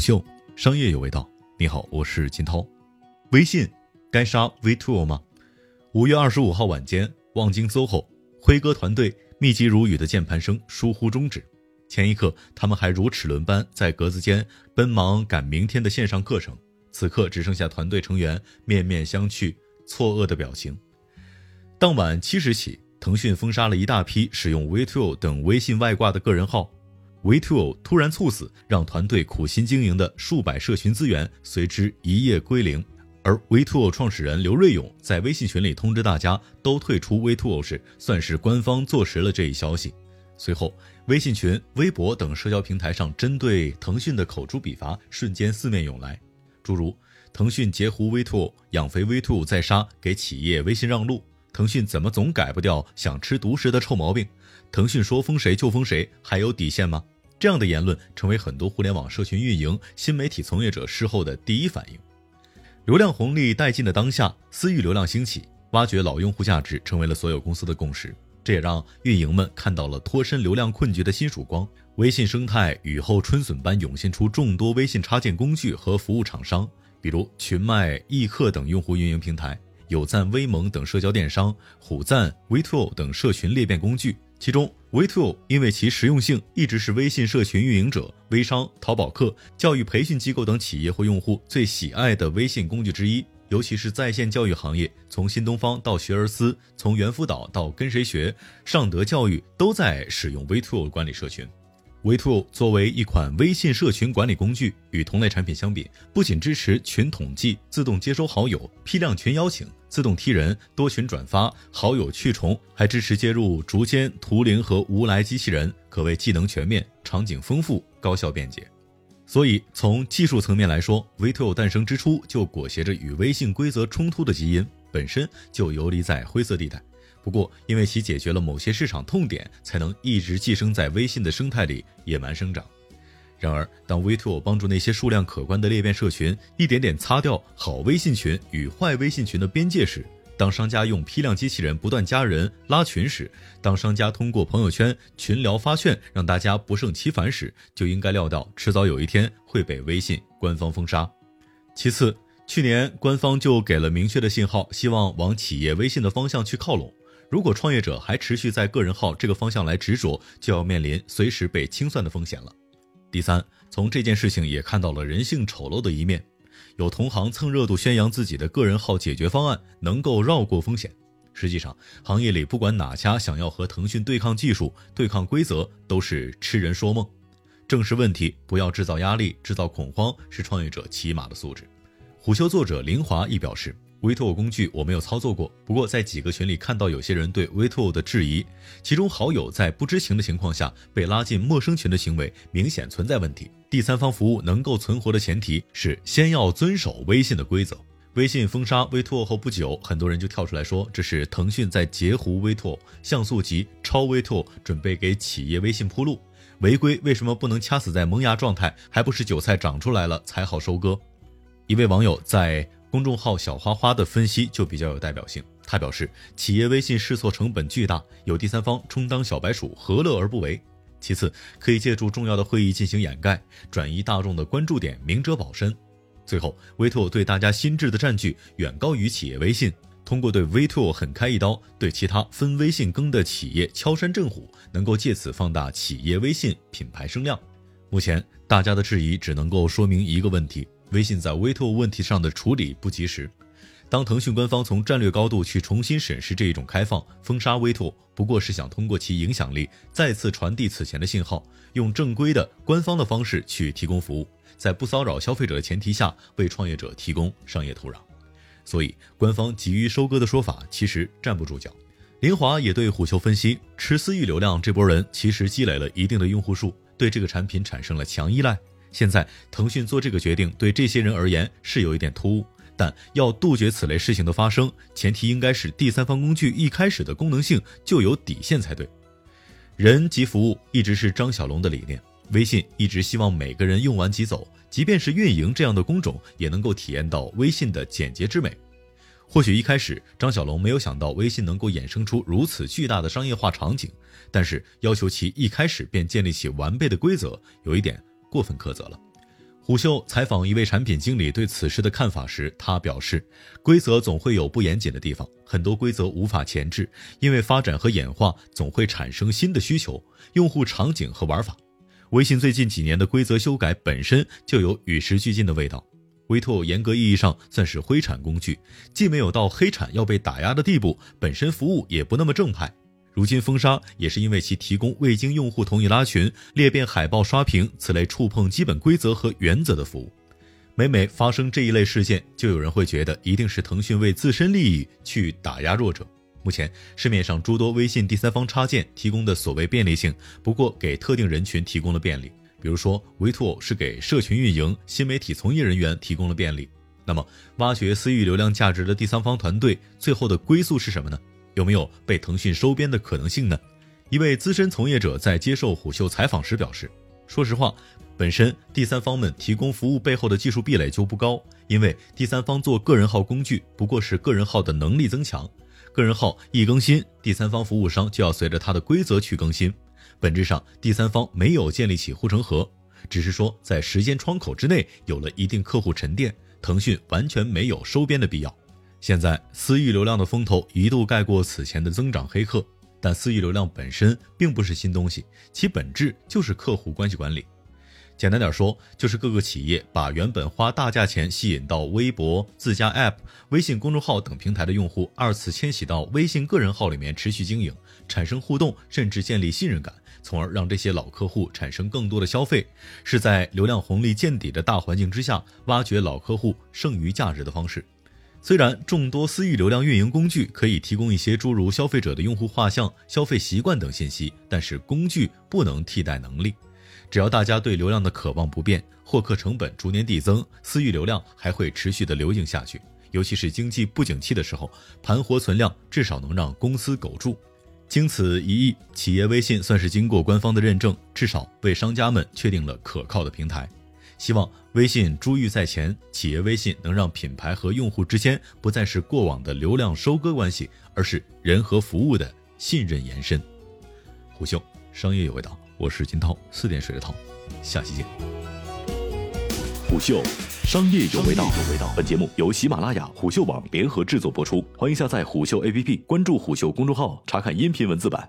秀，商业有味道。你好，我是金涛。微信该杀 V2O 吗？五月二十五号晚间，望京 SOHO，辉哥团队密集如雨的键盘声疏忽终止。前一刻，他们还如齿轮般在格子间奔忙赶明天的线上课程，此刻只剩下团队成员面面相觑、错愕的表情。当晚七时起，腾讯封杀了一大批使用 V2O 等微信外挂的个人号。V2O 突然猝死，让团队苦心经营的数百社群资源随之一夜归零。而 V2O 创始人刘瑞勇在微信群里通知大家都退出 V2O 时，算是官方坐实了这一消息。随后，微信群、微博等社交平台上针对腾讯的口诛笔伐瞬间四面涌来，诸如“腾讯截胡 V2O，养肥 V2O 再杀，给企业微信让路”，“腾讯怎么总改不掉想吃独食的臭毛病”。腾讯说封谁就封谁，还有底线吗？这样的言论成为很多互联网社群运营、新媒体从业者事后的第一反应。流量红利殆尽的当下，私域流量兴起，挖掘老用户价值成为了所有公司的共识。这也让运营们看到了脱身流量困局的新曙光。微信生态雨后春笋般涌现出众多微信插件工具和服务厂商，比如群麦、易客等用户运营平台，有赞、微盟等社交电商，虎赞、V2O 等社群裂变工具。其中，V2O 因为其实用性，一直是微信社群运营者、微商、淘宝客、教育培训机构等企业或用户最喜爱的微信工具之一。尤其是在线教育行业，从新东方到学而思，从猿辅导到跟谁学，尚德教育都在使用 V2O 管理社群。V2O 作为一款微信社群管理工具，与同类产品相比，不仅支持群统计、自动接收好友、批量群邀请、自动踢人、多群转发、好友去重，还支持接入竹间、图灵和无来机器人，可谓技能全面、场景丰富、高效便捷。所以，从技术层面来说，V2O 诞生之初就裹挟着与微信规则冲突的基因，本身就游离在灰色地带。不过，因为其解决了某些市场痛点，才能一直寄生在微信的生态里野蛮生长。然而，当 V2O 帮助那些数量可观的裂变社群一点点擦掉好微信群与坏微信群的边界时，当商家用批量机器人不断加人拉群时，当商家通过朋友圈群聊发券让大家不胜其烦时，就应该料到迟早有一天会被微信官方封杀。其次，去年官方就给了明确的信号，希望往企业微信的方向去靠拢。如果创业者还持续在个人号这个方向来执着，就要面临随时被清算的风险了。第三，从这件事情也看到了人性丑陋的一面，有同行蹭热度宣扬自己的个人号解决方案能够绕过风险，实际上行业里不管哪家想要和腾讯对抗技术、对抗规则，都是痴人说梦。正视问题，不要制造压力、制造恐慌，是创业者起码的素质。虎嗅作者林华亦表示。V2O 工具我没有操作过，不过在几个群里看到有些人对 V2O 的质疑，其中好友在不知情的情况下被拉进陌生群的行为明显存在问题。第三方服务能够存活的前提是先要遵守微信的规则。微信封杀 V2O 后不久，很多人就跳出来说这是腾讯在截胡 V2O，像素级超 V2O，准备给企业微信铺路。违规为什么不能掐死在萌芽状态，还不是韭菜长出来了才好收割？一位网友在。公众号小花花的分析就比较有代表性。他表示，企业微信试错成本巨大，有第三方充当小白鼠，何乐而不为？其次，可以借助重要的会议进行掩盖，转移大众的关注点，明哲保身。最后，V2O 对大家心智的占据远高于企业微信。通过对 V2O 狠开一刀，对其他分微信羹的企业敲山震虎，能够借此放大企业微信品牌声量。目前，大家的质疑只能够说明一个问题。微信在微透问题上的处理不及时。当腾讯官方从战略高度去重新审视这一种开放封杀微透不过是想通过其影响力再次传递此前的信号，用正规的官方的方式去提供服务，在不骚扰消费者的前提下为创业者提供商业土壤。所以，官方急于收割的说法其实站不住脚。林华也对虎嗅分析，吃私域流量这波人其实积累了一定的用户数，对这个产品产生了强依赖。现在腾讯做这个决定，对这些人而言是有一点突兀，但要杜绝此类事情的发生，前提应该是第三方工具一开始的功能性就有底线才对。人即服务一直是张小龙的理念，微信一直希望每个人用完即走，即便是运营这样的工种，也能够体验到微信的简洁之美。或许一开始张小龙没有想到微信能够衍生出如此巨大的商业化场景，但是要求其一开始便建立起完备的规则，有一点。过分苛责了。虎嗅采访一位产品经理对此事的看法时，他表示：“规则总会有不严谨的地方，很多规则无法前置，因为发展和演化总会产生新的需求、用户场景和玩法。微信最近几年的规则修改本身就有与时俱进的味道。微拓严格意义上算是灰产工具，既没有到黑产要被打压的地步，本身服务也不那么正派。”如今封杀也是因为其提供未经用户同意拉群、裂变海报、刷屏此类触碰基本规则和原则的服务。每每发生这一类事件，就有人会觉得一定是腾讯为自身利益去打压弱者。目前市面上诸多微信第三方插件提供的所谓便利性，不过给特定人群提供了便利，比如说 V2O 是给社群运营、新媒体从业人员提供了便利。那么挖掘私域流量价值的第三方团队，最后的归宿是什么呢？有没有被腾讯收编的可能性呢？一位资深从业者在接受虎嗅采访时表示：“说实话，本身第三方们提供服务背后的技术壁垒就不高，因为第三方做个人号工具不过是个人号的能力增强，个人号一更新，第三方服务商就要随着它的规则去更新。本质上，第三方没有建立起护城河，只是说在时间窗口之内有了一定客户沉淀，腾讯完全没有收编的必要。”现在私域流量的风头一度盖过此前的增长黑客，但私域流量本身并不是新东西，其本质就是客户关系管理。简单点说，就是各个企业把原本花大价钱吸引到微博、自家 App、微信公众号等平台的用户，二次迁徙到微信个人号里面持续经营，产生互动，甚至建立信任感，从而让这些老客户产生更多的消费，是在流量红利见底的大环境之下，挖掘老客户剩余价值的方式。虽然众多私域流量运营工具可以提供一些诸如消费者的用户画像、消费习惯等信息，但是工具不能替代能力。只要大家对流量的渴望不变，获客成本逐年递增，私域流量还会持续的流行下去。尤其是经济不景气的时候，盘活存量至少能让公司苟住。经此一役，企业微信算是经过官方的认证，至少为商家们确定了可靠的平台。希望微信珠玉在前，企业微信能让品牌和用户之间不再是过往的流量收割关系，而是人和服务的信任延伸。虎嗅商业有味道，我是金涛，四点水的涛，下期见。虎嗅商业有味道，本节目由喜马拉雅、虎嗅网联合制作播出，欢迎下载虎嗅 APP，关注虎嗅公众号，查看音频文字版。